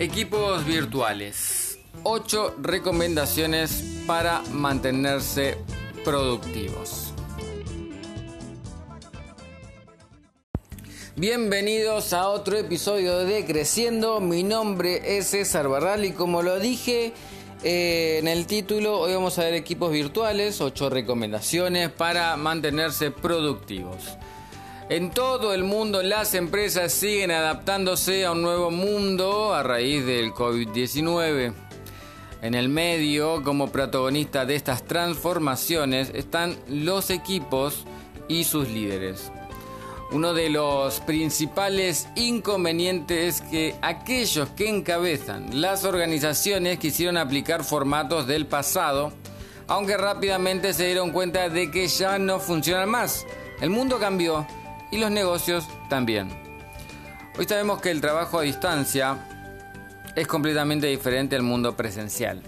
Equipos virtuales. 8 recomendaciones para mantenerse productivos. Bienvenidos a otro episodio de Creciendo. Mi nombre es César Barral y como lo dije eh, en el título, hoy vamos a ver equipos virtuales, 8 recomendaciones para mantenerse productivos. En todo el mundo las empresas siguen adaptándose a un nuevo mundo a raíz del COVID-19. En el medio, como protagonistas de estas transformaciones, están los equipos y sus líderes. Uno de los principales inconvenientes es que aquellos que encabezan las organizaciones quisieron aplicar formatos del pasado, aunque rápidamente se dieron cuenta de que ya no funcionan más. El mundo cambió y los negocios también. Hoy sabemos que el trabajo a distancia es completamente diferente al mundo presencial.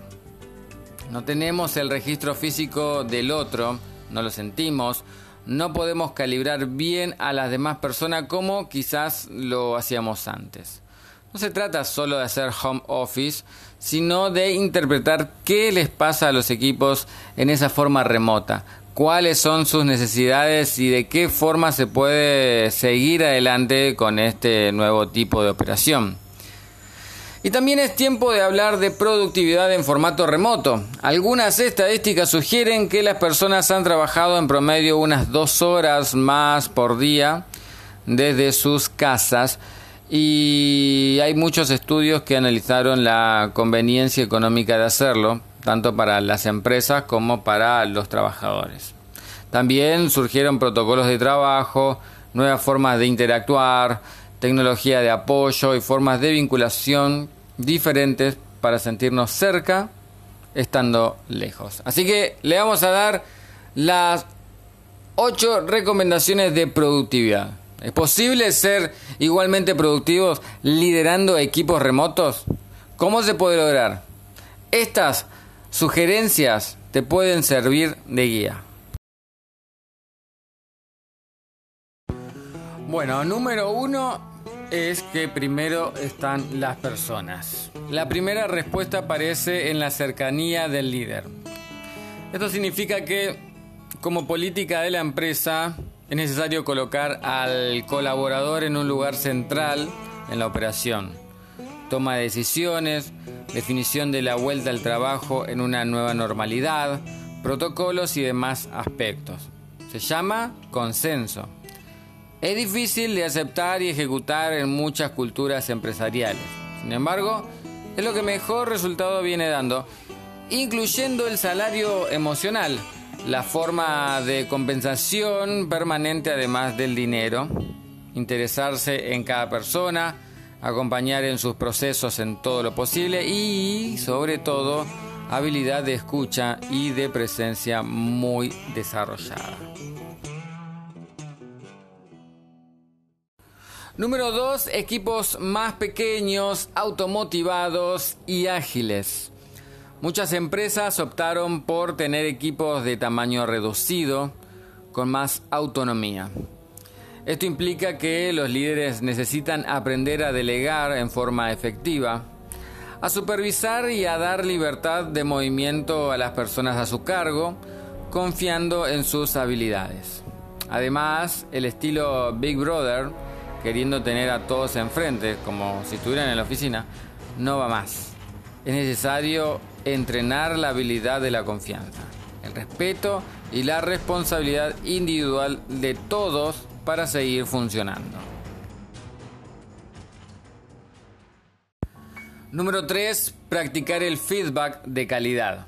No tenemos el registro físico del otro, no lo sentimos, no podemos calibrar bien a las demás personas como quizás lo hacíamos antes. No se trata solo de hacer home office, sino de interpretar qué les pasa a los equipos en esa forma remota, cuáles son sus necesidades y de qué forma se puede seguir adelante con este nuevo tipo de operación. Y también es tiempo de hablar de productividad en formato remoto. Algunas estadísticas sugieren que las personas han trabajado en promedio unas dos horas más por día desde sus casas y hay muchos estudios que analizaron la conveniencia económica de hacerlo, tanto para las empresas como para los trabajadores. También surgieron protocolos de trabajo, nuevas formas de interactuar, tecnología de apoyo y formas de vinculación diferentes para sentirnos cerca estando lejos. Así que le vamos a dar las 8 recomendaciones de productividad. ¿Es posible ser igualmente productivos liderando equipos remotos? ¿Cómo se puede lograr? Estas sugerencias te pueden servir de guía. Bueno, número uno es que primero están las personas. La primera respuesta aparece en la cercanía del líder. Esto significa que como política de la empresa es necesario colocar al colaborador en un lugar central en la operación. Toma de decisiones, definición de la vuelta al trabajo en una nueva normalidad, protocolos y demás aspectos. Se llama consenso. Es difícil de aceptar y ejecutar en muchas culturas empresariales. Sin embargo, es lo que mejor resultado viene dando, incluyendo el salario emocional, la forma de compensación permanente además del dinero, interesarse en cada persona, acompañar en sus procesos en todo lo posible y, sobre todo, habilidad de escucha y de presencia muy desarrollada. Número 2. Equipos más pequeños, automotivados y ágiles. Muchas empresas optaron por tener equipos de tamaño reducido, con más autonomía. Esto implica que los líderes necesitan aprender a delegar en forma efectiva, a supervisar y a dar libertad de movimiento a las personas a su cargo, confiando en sus habilidades. Además, el estilo Big Brother queriendo tener a todos enfrente, como si estuvieran en la oficina, no va más. Es necesario entrenar la habilidad de la confianza, el respeto y la responsabilidad individual de todos para seguir funcionando. Número 3. Practicar el feedback de calidad.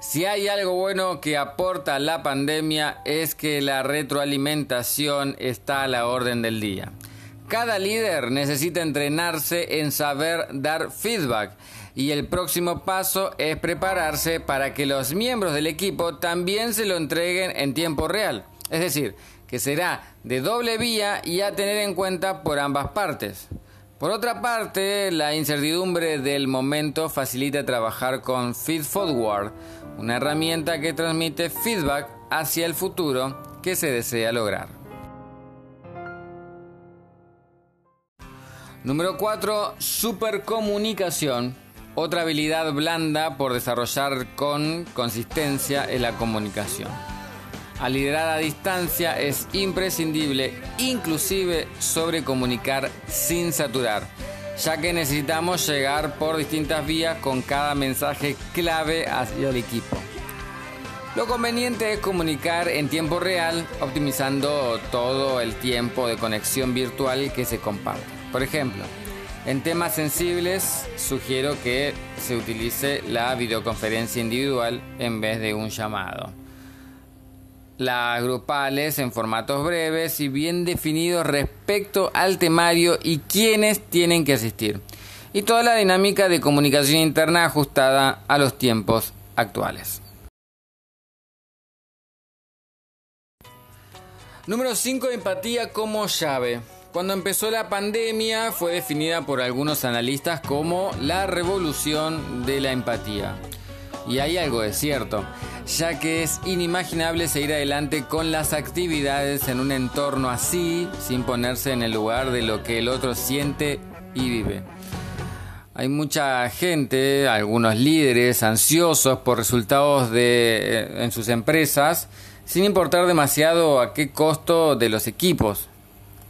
Si hay algo bueno que aporta la pandemia es que la retroalimentación está a la orden del día. Cada líder necesita entrenarse en saber dar feedback y el próximo paso es prepararse para que los miembros del equipo también se lo entreguen en tiempo real. Es decir, que será de doble vía y a tener en cuenta por ambas partes. Por otra parte, la incertidumbre del momento facilita trabajar con Feed Forward, una herramienta que transmite feedback hacia el futuro que se desea lograr. Número 4, supercomunicación. Otra habilidad blanda por desarrollar con consistencia en la comunicación. A liderar a distancia es imprescindible, inclusive sobre comunicar sin saturar, ya que necesitamos llegar por distintas vías con cada mensaje clave hacia el equipo. Lo conveniente es comunicar en tiempo real, optimizando todo el tiempo de conexión virtual que se comparte. Por ejemplo, en temas sensibles sugiero que se utilice la videoconferencia individual en vez de un llamado. Las grupales en formatos breves y bien definidos respecto al temario y quiénes tienen que asistir. Y toda la dinámica de comunicación interna ajustada a los tiempos actuales. Número 5. Empatía como llave. Cuando empezó la pandemia fue definida por algunos analistas como la revolución de la empatía. Y hay algo de cierto, ya que es inimaginable seguir adelante con las actividades en un entorno así, sin ponerse en el lugar de lo que el otro siente y vive. Hay mucha gente, algunos líderes ansiosos por resultados de, eh, en sus empresas, sin importar demasiado a qué costo de los equipos.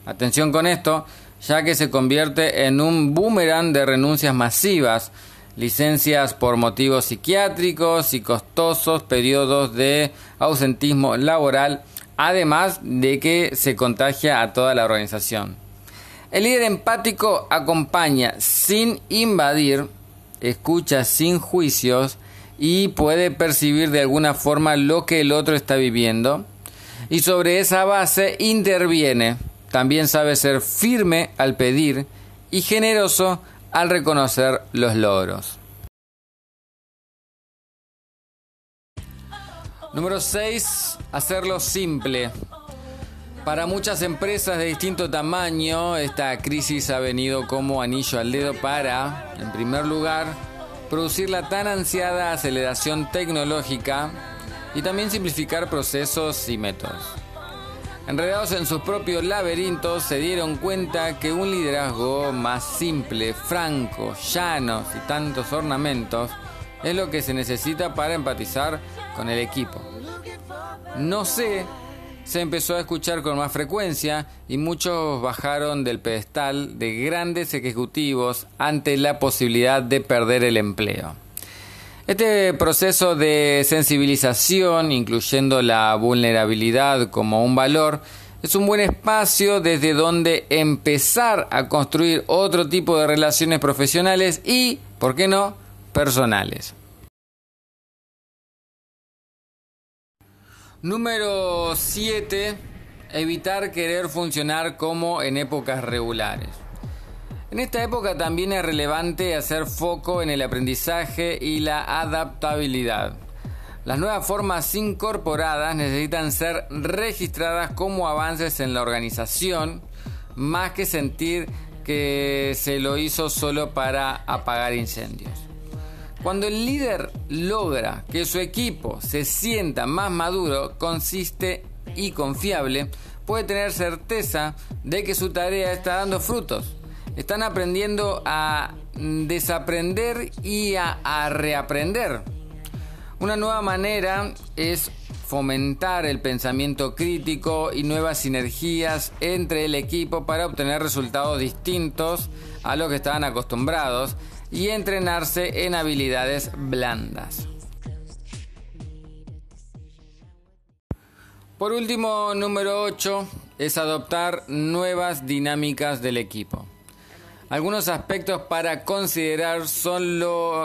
Atención con esto, ya que se convierte en un boomerang de renuncias masivas, licencias por motivos psiquiátricos y costosos periodos de ausentismo laboral, además de que se contagia a toda la organización. El líder empático acompaña sin invadir, escucha sin juicios y puede percibir de alguna forma lo que el otro está viviendo y sobre esa base interviene también sabe ser firme al pedir y generoso al reconocer los logros. Número 6. Hacerlo simple. Para muchas empresas de distinto tamaño, esta crisis ha venido como anillo al dedo para, en primer lugar, producir la tan ansiada aceleración tecnológica y también simplificar procesos y métodos. Enredados en sus propios laberintos, se dieron cuenta que un liderazgo más simple, franco, llano y tantos ornamentos es lo que se necesita para empatizar con el equipo. No sé, se empezó a escuchar con más frecuencia y muchos bajaron del pedestal de grandes ejecutivos ante la posibilidad de perder el empleo. Este proceso de sensibilización, incluyendo la vulnerabilidad como un valor, es un buen espacio desde donde empezar a construir otro tipo de relaciones profesionales y, ¿por qué no?, personales. Número 7. Evitar querer funcionar como en épocas regulares. En esta época también es relevante hacer foco en el aprendizaje y la adaptabilidad. Las nuevas formas incorporadas necesitan ser registradas como avances en la organización, más que sentir que se lo hizo solo para apagar incendios. Cuando el líder logra que su equipo se sienta más maduro, consiste y confiable, puede tener certeza de que su tarea está dando frutos están aprendiendo a desaprender y a, reaprender. Una nueva manera es fomentar el pensamiento crítico y nuevas sinergias entre el equipo para obtener resultados distintos a lo que estaban acostumbrados y entrenarse en habilidades blandas. Por último, número 8 es adoptar nuevas dinámicas del equipo. Algunos aspectos para considerar son,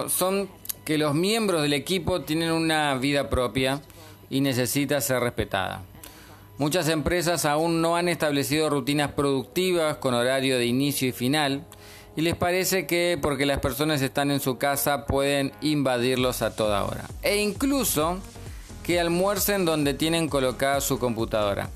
son que los miembros del equipo tienen una vida propia y necesita ser respetada. Muchas empresas aún no han establecido rutinas productivas con horario de inicio y final y les parece que porque las personas están en su casa pueden invadirlos a toda hora. E incluso que almuercen donde tienen colocada su computadora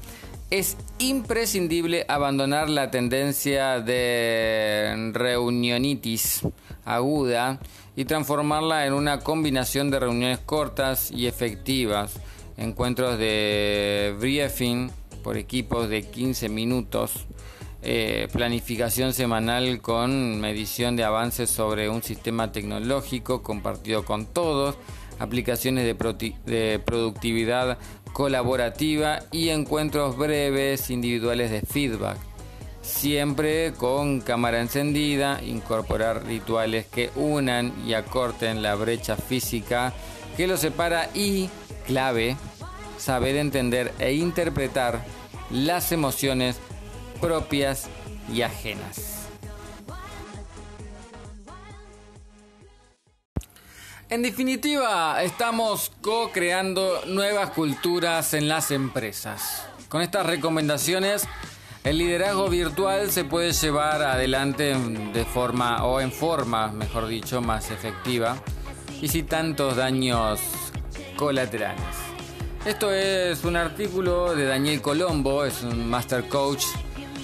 es imprescindible abandonar la tendencia de reunionitis aguda y transformarla en una combinación de reuniones cortas y efectivas, encuentros de briefing por equipos de 15 minutos eh, planificación semanal con medición de avances sobre un sistema tecnológico compartido con todos, aplicaciones de, productividad colaborativa y encuentros breves individuales de feedback. Siempre con cámara encendida, incorporar rituales que unan y acorten la brecha física que los separa y, clave, saber entender e interpretar las emociones propias y ajenas. En definitiva, estamos co-creando nuevas culturas en las empresas. Con estas recomendaciones, el liderazgo virtual se puede llevar adelante de forma, o en forma, mejor dicho, más efectiva y sin tantos daños colaterales. Esto es un artículo de Daniel Colombo, es un Master Coach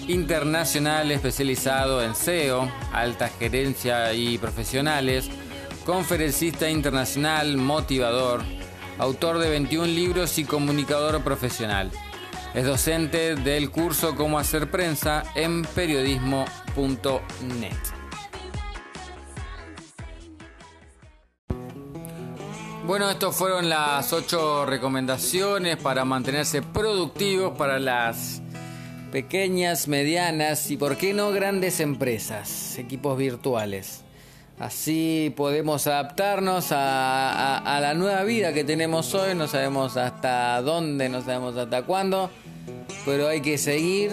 internacional especializado en SEO, alta gerencia y profesionales, conferencista internacional, motivador, autor de 21 libros y comunicador profesional. Es docente del curso Cómo hacer prensa en periodismo.net. Bueno, estas fueron las ocho recomendaciones para mantenerse productivos para las pequeñas, medianas y, por qué no, grandes empresas, equipos virtuales. Así podemos adaptarnos a, la nueva vida que tenemos hoy. No sabemos hasta dónde, no sabemos hasta cuándo, pero hay que seguir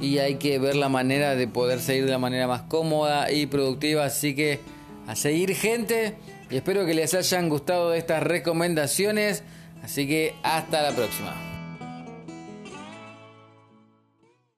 y hay que ver la manera de poder seguir de la manera más cómoda y productiva. Así que a seguir gente y espero que les hayan gustado estas recomendaciones. Así que hasta la próxima.